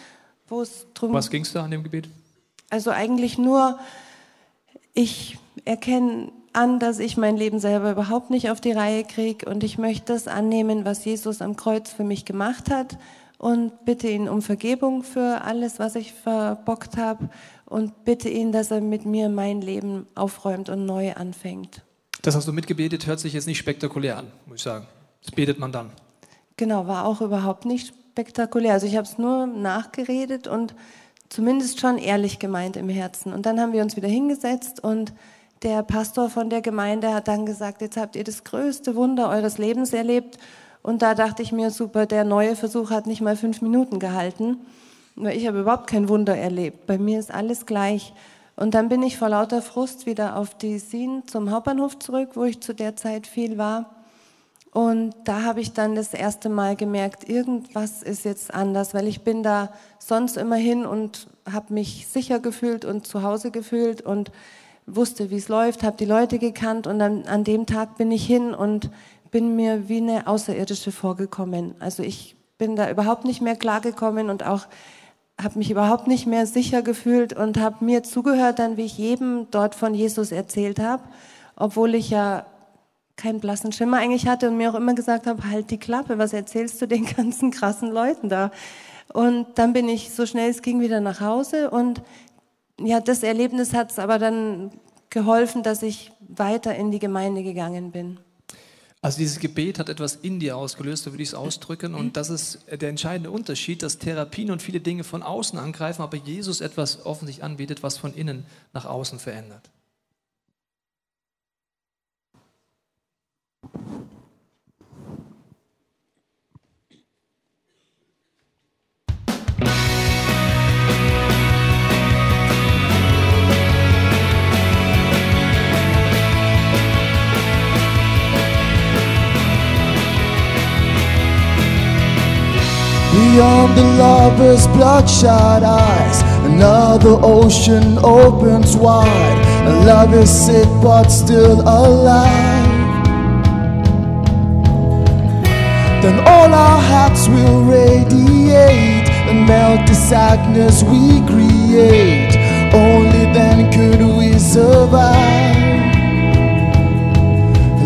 wo es drum Was ging es da an dem Gebet? Also eigentlich nur, ich erkenne an, dass ich mein Leben selber überhaupt nicht auf die Reihe kriege und ich möchte das annehmen, was Jesus am Kreuz für mich gemacht hat und bitte ihn um Vergebung für alles, was ich verbockt habe und bitte ihn, dass er mit mir mein Leben aufräumt und neu anfängt. Das hast du mitgebetet, hört sich jetzt nicht spektakulär an, muss ich sagen. Das betet man dann. Genau, war auch überhaupt nicht spektakulär. Also ich habe es nur nachgeredet und zumindest schon ehrlich gemeint im Herzen. Und dann haben wir uns wieder hingesetzt und der Pastor von der Gemeinde hat dann gesagt, jetzt habt ihr das größte Wunder eures Lebens erlebt. Und da dachte ich mir, super, der neue Versuch hat nicht mal fünf Minuten gehalten. Weil ich habe überhaupt kein Wunder erlebt. Bei mir ist alles gleich. Und dann bin ich vor lauter Frust wieder auf die Sien zum Hauptbahnhof zurück, wo ich zu der Zeit viel war. Und da habe ich dann das erste Mal gemerkt, irgendwas ist jetzt anders, weil ich bin da sonst immer hin und habe mich sicher gefühlt und zu Hause gefühlt und wusste, wie es läuft, habe die Leute gekannt und dann, an dem Tag bin ich hin und bin mir wie eine Außerirdische vorgekommen. Also ich bin da überhaupt nicht mehr klargekommen und auch habe mich überhaupt nicht mehr sicher gefühlt und habe mir zugehört, dann wie ich jedem dort von Jesus erzählt habe, obwohl ich ja keinen blassen Schimmer eigentlich hatte und mir auch immer gesagt habe, halt die Klappe, was erzählst du den ganzen krassen Leuten da? Und dann bin ich so schnell es ging wieder nach Hause und ja, das Erlebnis hat es aber dann geholfen, dass ich weiter in die Gemeinde gegangen bin. Also dieses Gebet hat etwas in dir ausgelöst, so würde ich es ausdrücken. Und das ist der entscheidende Unterschied, dass Therapien und viele Dinge von außen angreifen, aber Jesus etwas offensichtlich anbietet, was von innen nach außen verändert. Beyond the lover's bloodshot eyes, another ocean opens wide. A love is sick but still alive. Then all our hearts will radiate and melt the sadness we create. Only then could we survive.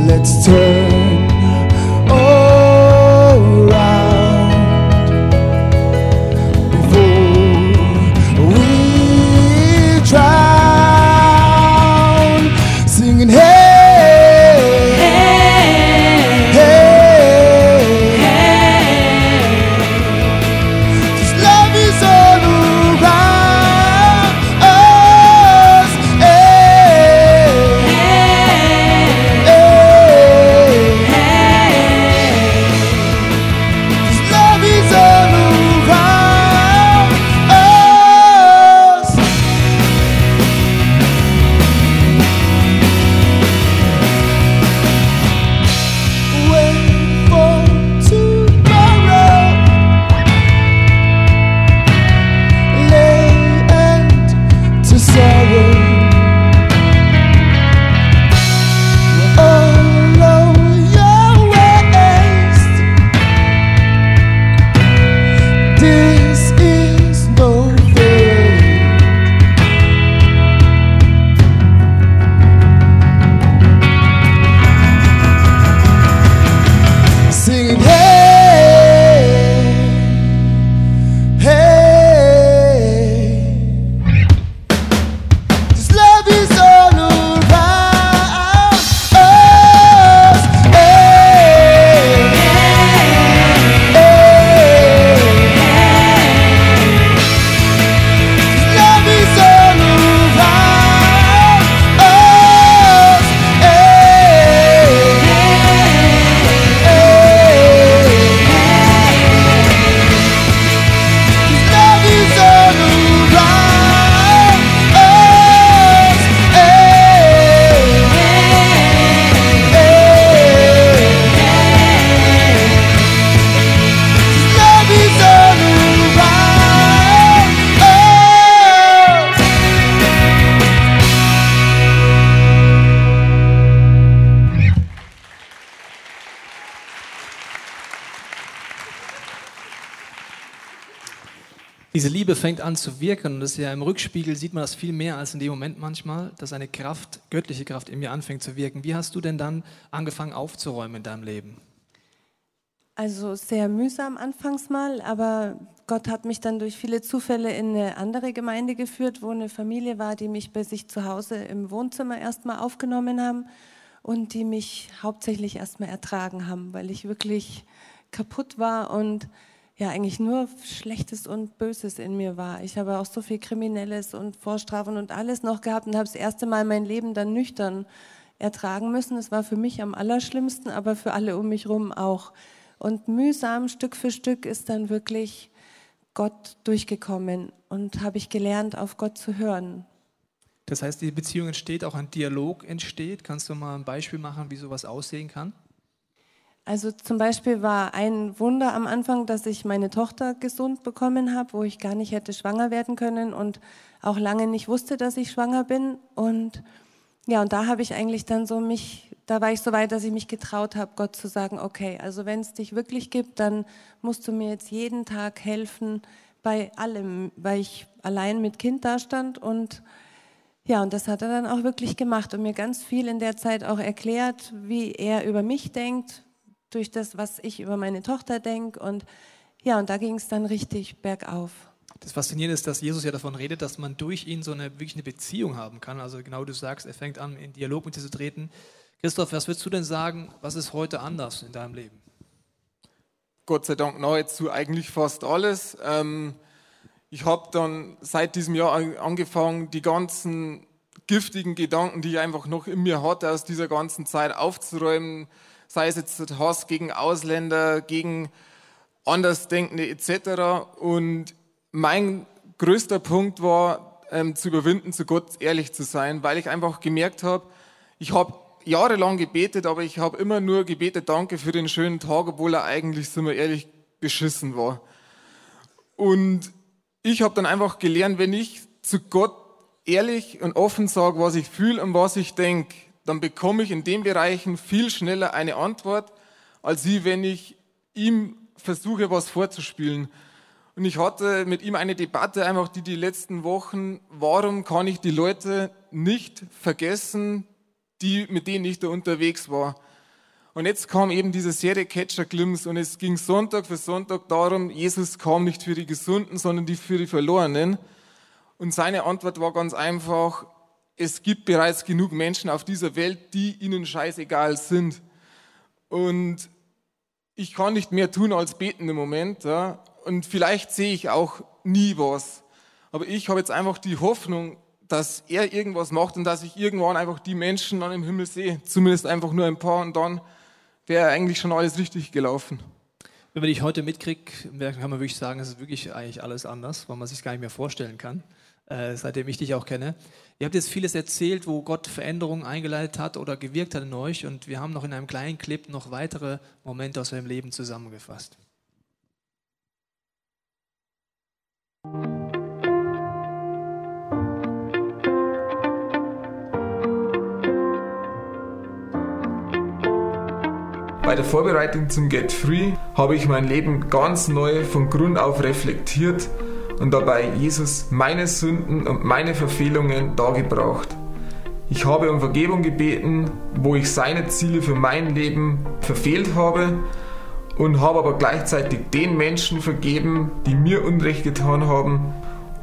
Let's turn Diese Liebe fängt an zu wirken und das ist ja im Rückspiegel sieht man das viel mehr als in dem Moment manchmal, dass eine Kraft, göttliche Kraft in mir anfängt zu wirken. Wie hast du denn dann angefangen aufzuräumen in deinem Leben? Also sehr mühsam anfangs mal, aber Gott hat mich dann durch viele Zufälle in eine andere Gemeinde geführt, wo eine Familie war, die mich bei sich zu Hause im Wohnzimmer erstmal aufgenommen haben und die mich hauptsächlich erstmal ertragen haben, weil ich wirklich kaputt war und ja eigentlich nur Schlechtes und Böses in mir war. Ich habe auch so viel Kriminelles und Vorstrafen und alles noch gehabt und habe das erste Mal mein Leben dann nüchtern ertragen müssen. Es war für mich am allerschlimmsten, aber für alle um mich herum auch. Und mühsam, Stück für Stück, ist dann wirklich Gott durchgekommen und habe ich gelernt, auf Gott zu hören. Das heißt, die Beziehung entsteht, auch ein Dialog entsteht. Kannst du mal ein Beispiel machen, wie sowas aussehen kann? Also zum Beispiel war ein Wunder am Anfang, dass ich meine Tochter gesund bekommen habe, wo ich gar nicht hätte schwanger werden können und auch lange nicht wusste, dass ich schwanger bin. Und ja, und da habe ich eigentlich dann so mich, da war ich so weit, dass ich mich getraut habe, Gott zu sagen, okay, also wenn es dich wirklich gibt, dann musst du mir jetzt jeden Tag helfen bei allem, weil ich allein mit Kind da stand und ja, und das hat er dann auch wirklich gemacht und mir ganz viel in der Zeit auch erklärt, wie er über mich denkt, durch das, was ich über meine Tochter denke. Und ja, und da ging es dann richtig bergauf. Das Faszinierende ist, dass Jesus ja davon redet, dass man durch ihn so eine wirklich eine Beziehung haben kann. Also genau du sagst, er fängt an, in Dialog mit dir zu treten. Christoph, was würdest du denn sagen, was ist heute anders in deinem Leben? Gott sei Dank nahezu eigentlich fast alles. Ähm, ich habe dann seit diesem Jahr angefangen, die ganzen giftigen Gedanken, die ich einfach noch in mir hatte, aus dieser ganzen Zeit aufzuräumen, sei es jetzt Hass gegen Ausländer, gegen Andersdenkende etc. Und mein größter Punkt war, ähm, zu überwinden, zu Gott ehrlich zu sein, weil ich einfach gemerkt habe, ich habe jahrelang gebetet, aber ich habe immer nur gebetet, danke für den schönen Tag, obwohl er eigentlich, sind wir ehrlich, beschissen war. Und ich habe dann einfach gelernt, wenn ich zu Gott ehrlich und offen sage, was ich fühle und was ich denke, dann bekomme ich in den Bereichen viel schneller eine Antwort, als wie wenn ich ihm versuche, was vorzuspielen. Und ich hatte mit ihm eine Debatte einfach die die letzten Wochen, warum kann ich die Leute nicht vergessen, die, mit denen ich da unterwegs war. Und jetzt kam eben diese Serie Catcher Glimpse und es ging Sonntag für Sonntag darum, Jesus kam nicht für die Gesunden, sondern die für die Verlorenen. Und seine Antwort war ganz einfach, es gibt bereits genug Menschen auf dieser Welt, die ihnen scheißegal sind. Und ich kann nicht mehr tun als beten im Moment. Ja? Und vielleicht sehe ich auch nie was. Aber ich habe jetzt einfach die Hoffnung, dass er irgendwas macht und dass ich irgendwann einfach die Menschen dann im Himmel sehe. Zumindest einfach nur ein paar und dann wäre eigentlich schon alles richtig gelaufen. Wenn man dich heute mitkriegt, kann man wirklich sagen, es ist wirklich eigentlich alles anders, weil man sich gar nicht mehr vorstellen kann äh, seitdem ich dich auch kenne. Ihr habt jetzt vieles erzählt, wo Gott Veränderungen eingeleitet hat oder gewirkt hat in euch und wir haben noch in einem kleinen Clip noch weitere Momente aus eurem Leben zusammengefasst. Bei der Vorbereitung zum Get Free habe ich mein Leben ganz neu von Grund auf reflektiert und dabei Jesus meine Sünden und meine Verfehlungen dargebracht. Ich habe um Vergebung gebeten, wo ich seine Ziele für mein Leben verfehlt habe und habe aber gleichzeitig den Menschen vergeben, die mir Unrecht getan haben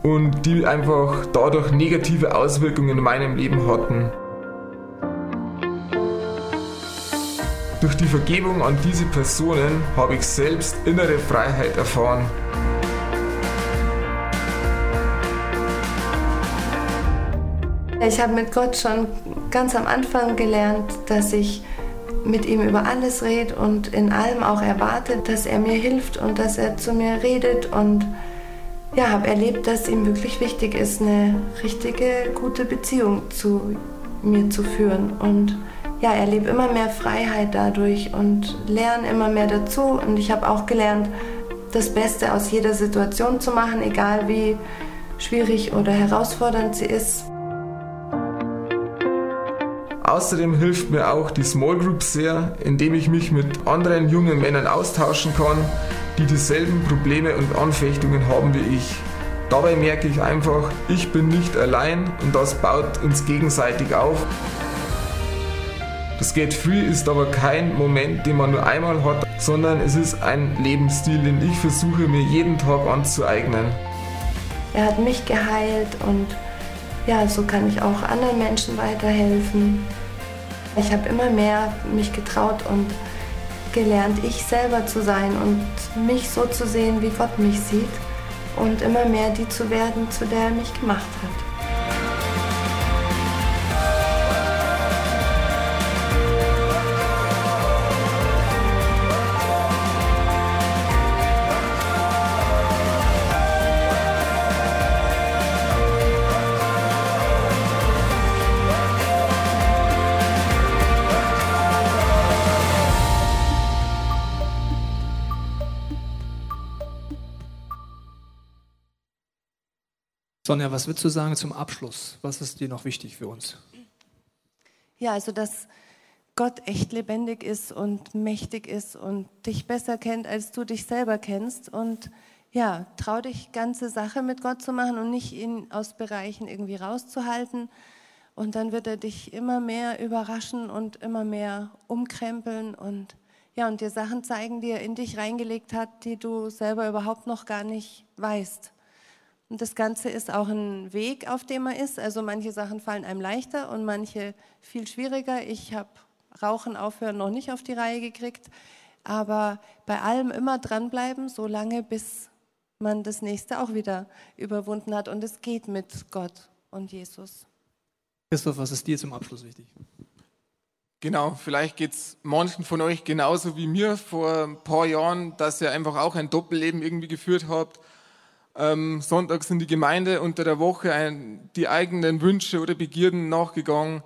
und die einfach dadurch negative Auswirkungen in meinem Leben hatten. Durch die Vergebung an diese Personen habe ich selbst innere Freiheit erfahren. Ich habe mit Gott schon ganz am Anfang gelernt, dass ich mit ihm über alles rede und in allem auch erwartet, dass er mir hilft und dass er zu mir redet. Und ja, habe erlebt, dass ihm wirklich wichtig ist, eine richtige, gute Beziehung zu mir zu führen. Und ja, erlebe immer mehr Freiheit dadurch und lerne immer mehr dazu. Und ich habe auch gelernt, das Beste aus jeder Situation zu machen, egal wie schwierig oder herausfordernd sie ist. Außerdem hilft mir auch die Small Group sehr, indem ich mich mit anderen jungen Männern austauschen kann, die dieselben Probleme und Anfechtungen haben wie ich. Dabei merke ich einfach, ich bin nicht allein und das baut uns gegenseitig auf. Das Get Free ist aber kein Moment, den man nur einmal hat, sondern es ist ein Lebensstil, den ich versuche mir jeden Tag anzueignen. Er hat mich geheilt und ja, so kann ich auch anderen Menschen weiterhelfen. Ich habe immer mehr mich getraut und gelernt, ich selber zu sein und mich so zu sehen, wie Gott mich sieht und immer mehr die zu werden, zu der er mich gemacht hat. Sonja, was würdest du sagen zum Abschluss? Was ist dir noch wichtig für uns? Ja, also dass Gott echt lebendig ist und mächtig ist und dich besser kennt, als du dich selber kennst. Und ja, trau dich, ganze Sache mit Gott zu machen und nicht ihn aus Bereichen irgendwie rauszuhalten. Und dann wird er dich immer mehr überraschen und immer mehr umkrempeln und ja, und dir Sachen zeigen, die er in dich reingelegt hat, die du selber überhaupt noch gar nicht weißt. Und das Ganze ist auch ein Weg, auf dem man ist. Also manche Sachen fallen einem leichter und manche viel schwieriger. Ich habe Rauchen aufhören noch nicht auf die Reihe gekriegt. Aber bei allem immer dranbleiben, so lange, bis man das nächste auch wieder überwunden hat. Und es geht mit Gott und Jesus. Christoph, was ist dir zum Abschluss wichtig? Genau, vielleicht geht es manchen von euch genauso wie mir vor ein paar Jahren, dass ihr einfach auch ein Doppelleben irgendwie geführt habt ähm, sonntags in die Gemeinde, unter der Woche ein, die eigenen Wünsche oder Begierden nachgegangen.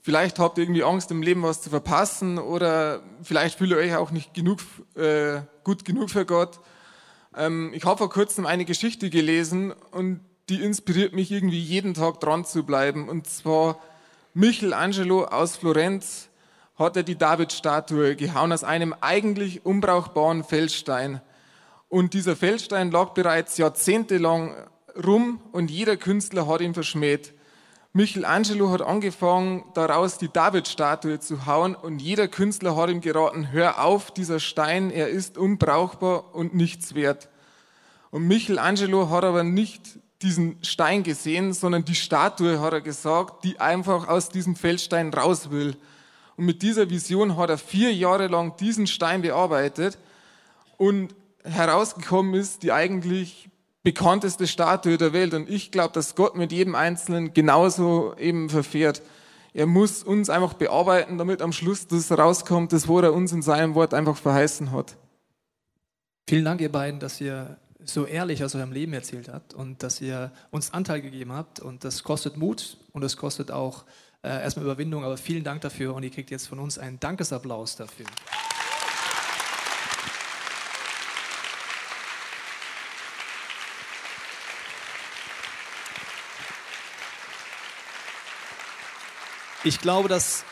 Vielleicht habt ihr irgendwie Angst, im Leben was zu verpassen oder vielleicht fühlt ihr euch auch nicht genug, äh, gut genug für Gott. Ähm, ich habe vor kurzem eine Geschichte gelesen und die inspiriert mich irgendwie jeden Tag dran zu bleiben. Und zwar Michelangelo aus Florenz hat er die David-Statue gehauen aus einem eigentlich unbrauchbaren Feldstein. Und dieser Feldstein lag bereits jahrzehntelang rum und jeder Künstler hat ihn verschmäht. Michelangelo hat angefangen, daraus die David-Statue zu hauen und jeder Künstler hat ihm geraten, hör auf, dieser Stein, er ist unbrauchbar und nichts wert. Und Michelangelo hat aber nicht diesen Stein gesehen, sondern die Statue, hat er gesagt, die einfach aus diesem Feldstein raus will. Und mit dieser Vision hat er vier Jahre lang diesen Stein bearbeitet und herausgekommen ist, die eigentlich bekannteste Statue der Welt. Und ich glaube, dass Gott mit jedem Einzelnen genauso eben verfährt. Er muss uns einfach bearbeiten, damit am Schluss das rauskommt, das, wo er uns in seinem Wort einfach verheißen hat. Vielen Dank, ihr beiden, dass ihr so ehrlich aus eurem Leben erzählt habt und dass ihr uns Anteil gegeben habt. Und das kostet Mut und das kostet auch äh, erstmal Überwindung. Aber vielen Dank dafür und ihr kriegt jetzt von uns einen Dankesapplaus dafür. Ich glaube, dass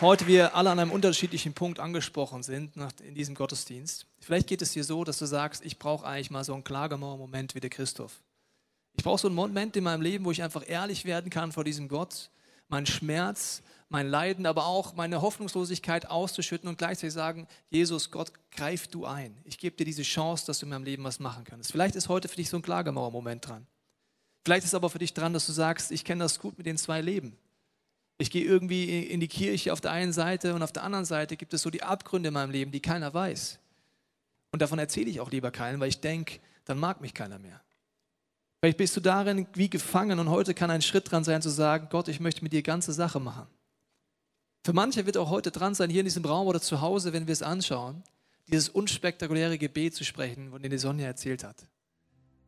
heute wir alle an einem unterschiedlichen Punkt angesprochen sind in diesem Gottesdienst. Vielleicht geht es dir so, dass du sagst, ich brauche eigentlich mal so einen Klagemauer-Moment wie der Christoph. Ich brauche so einen Moment in meinem Leben, wo ich einfach ehrlich werden kann vor diesem Gott, meinen Schmerz, mein Leiden, aber auch meine Hoffnungslosigkeit auszuschütten und gleichzeitig sagen, Jesus, Gott, greif du ein. Ich gebe dir diese Chance, dass du in meinem Leben was machen kannst. Vielleicht ist heute für dich so ein Klagemauer-Moment dran. Vielleicht ist aber für dich dran, dass du sagst, ich kenne das gut mit den zwei Leben. Ich gehe irgendwie in die Kirche auf der einen Seite und auf der anderen Seite gibt es so die Abgründe in meinem Leben, die keiner weiß. Und davon erzähle ich auch lieber keinen, weil ich denke, dann mag mich keiner mehr. Vielleicht bist du darin wie gefangen und heute kann ein Schritt dran sein zu sagen, Gott, ich möchte mit dir ganze Sache machen. Für manche wird auch heute dran sein, hier in diesem Raum oder zu Hause, wenn wir es anschauen, dieses unspektakuläre Gebet zu sprechen, von dem die Sonja erzählt hat.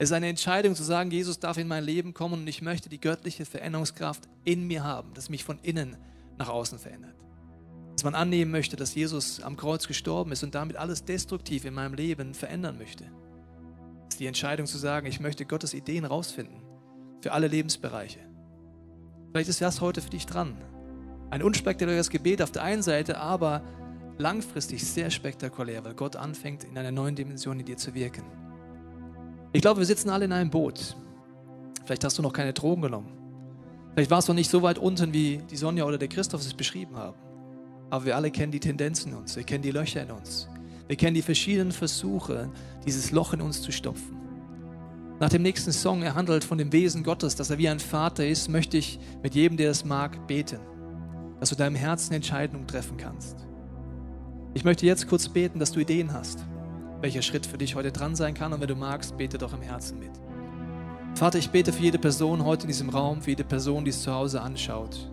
Es ist eine Entscheidung zu sagen, Jesus darf in mein Leben kommen und ich möchte die göttliche Veränderungskraft in mir haben, das mich von innen nach außen verändert. Dass man annehmen möchte, dass Jesus am Kreuz gestorben ist und damit alles destruktiv in meinem Leben verändern möchte. Es ist die Entscheidung zu sagen, ich möchte Gottes Ideen rausfinden für alle Lebensbereiche. Vielleicht ist das heute für dich dran. Ein unspektakuläres Gebet auf der einen Seite, aber langfristig sehr spektakulär, weil Gott anfängt, in einer neuen Dimension in dir zu wirken. Ich glaube, wir sitzen alle in einem Boot. Vielleicht hast du noch keine Drogen genommen. Vielleicht warst du nicht so weit unten, wie die Sonja oder der Christoph es beschrieben haben. Aber wir alle kennen die Tendenzen in uns, wir kennen die Löcher in uns. Wir kennen die verschiedenen Versuche, dieses Loch in uns zu stopfen. Nach dem nächsten Song, er handelt von dem Wesen Gottes, dass er wie ein Vater ist, möchte ich mit jedem, der es mag, beten, dass du deinem Herzen Entscheidungen treffen kannst. Ich möchte jetzt kurz beten, dass du Ideen hast, welcher Schritt für dich heute dran sein kann und wenn du magst, bete doch im Herzen mit. Vater, ich bete für jede Person heute in diesem Raum, für jede Person, die es zu Hause anschaut,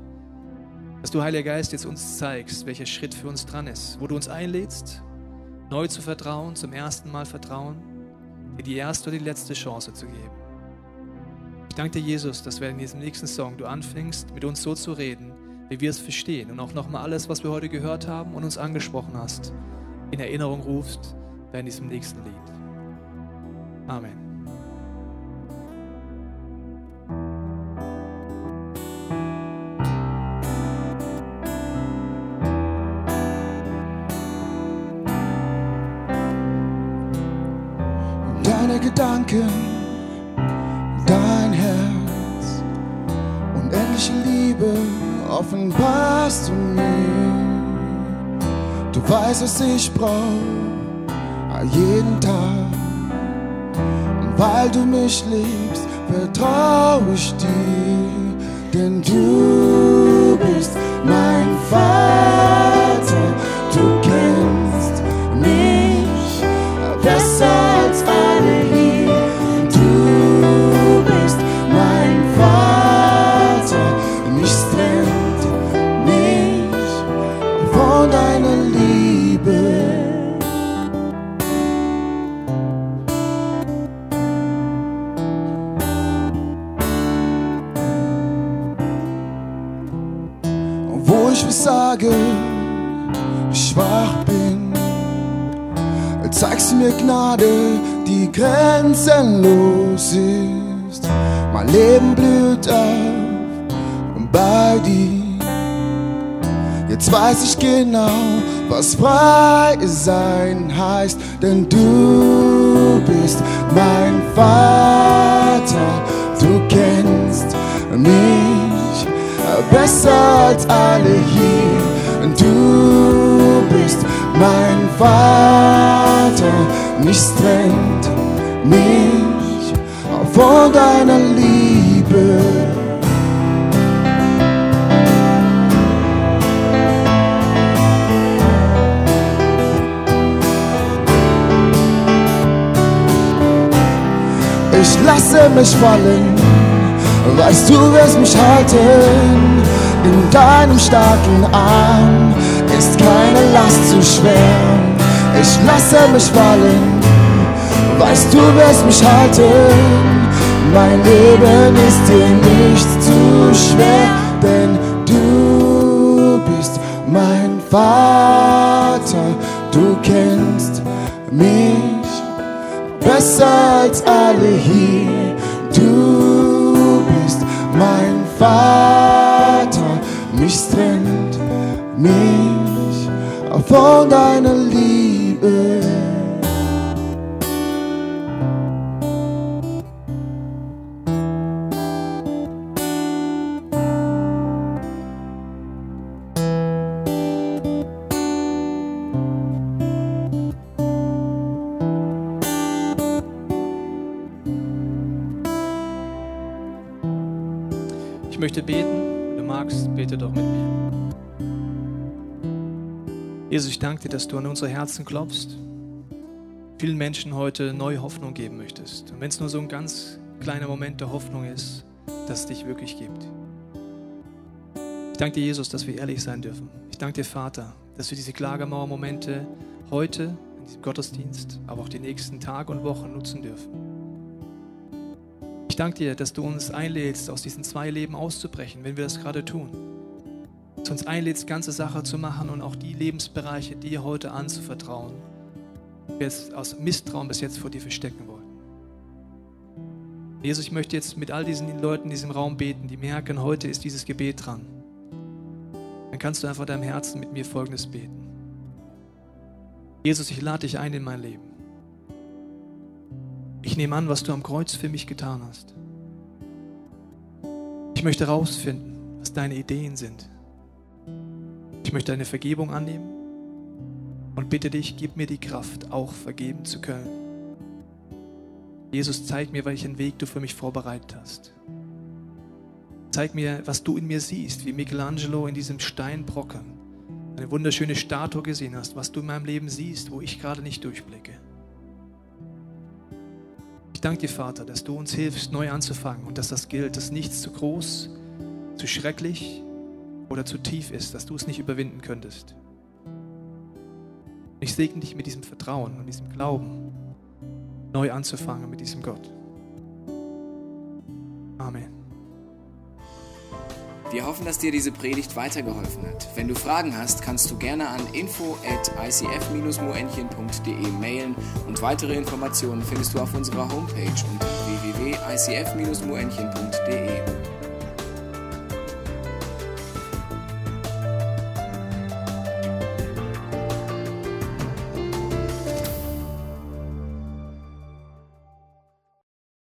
dass du, Heiliger Geist, jetzt uns zeigst, welcher Schritt für uns dran ist, wo du uns einlädst, neu zu vertrauen, zum ersten Mal vertrauen, dir die erste oder die letzte Chance zu geben. Ich danke dir, Jesus, dass wir in diesem nächsten Song du anfängst, mit uns so zu reden, wie wir es verstehen und auch nochmal alles, was wir heute gehört haben und uns angesprochen hast, in Erinnerung rufst bei diesem nächsten Lied. Amen. Deine Gedanken, dein Herz, unendliche Liebe offenbarst du mir. Du weißt, was ich jeden Tag. Und weil du mich liebst, vertrau ich dir, denn du bist mein Vater. Du kennst mich besser mir Gnade, die grenzenlos ist. Mein Leben blüht auf bei dir. Jetzt weiß ich genau, was frei sein heißt, denn du bist mein Vater. Du kennst mich besser als alle hier. Du mein Vater, nichts trennt mich von deiner Liebe. Ich lasse mich fallen, weißt du wirst mich halten. In deinem starken Arm ist keine Last zu schwer. Ich lasse mich fallen, weißt du wirst mich halten. Mein Leben ist dir nicht zu schwer, denn du bist mein Vater. Du kennst mich besser als alle hier. Du bist mein Vater, nichts trennt mich von deiner Liebe. Jesus, ich danke dir, dass du an unsere Herzen klopfst. Vielen Menschen heute neue Hoffnung geben möchtest. Und wenn es nur so ein ganz kleiner Moment der Hoffnung ist, dass es dich wirklich gibt. Ich danke dir, Jesus, dass wir ehrlich sein dürfen. Ich danke dir, Vater, dass wir diese Klagemauer-Momente heute in diesem Gottesdienst, aber auch die nächsten Tage und Wochen nutzen dürfen. Ich danke dir, dass du uns einlädst, aus diesen zwei Leben auszubrechen, wenn wir das gerade tun. Dass uns einlädst, ganze Sache zu machen und auch die Lebensbereiche dir heute anzuvertrauen, die wir es aus Misstrauen bis jetzt vor dir verstecken wollten. Jesus, ich möchte jetzt mit all diesen Leuten in diesem Raum beten, die merken, heute ist dieses Gebet dran. Dann kannst du einfach deinem Herzen mit mir Folgendes beten. Jesus, ich lade dich ein in mein Leben. Ich nehme an, was du am Kreuz für mich getan hast. Ich möchte herausfinden, was deine Ideen sind. Ich möchte deine Vergebung annehmen und bitte dich, gib mir die Kraft, auch vergeben zu können. Jesus, zeig mir, welchen Weg du für mich vorbereitet hast. Zeig mir, was du in mir siehst, wie Michelangelo in diesem Steinbrocken eine wunderschöne Statue gesehen hast, was du in meinem Leben siehst, wo ich gerade nicht durchblicke. Ich danke dir, Vater, dass du uns hilfst, neu anzufangen und dass das gilt, dass nichts zu groß, zu schrecklich oder zu tief ist, dass du es nicht überwinden könntest. Ich segne dich mit diesem Vertrauen und diesem Glauben, neu anzufangen mit diesem Gott. Amen. Wir hoffen, dass dir diese Predigt weitergeholfen hat. Wenn du Fragen hast, kannst du gerne an info at icf-moenchen.de mailen und weitere Informationen findest du auf unserer Homepage unter www.icf-moenchen.de.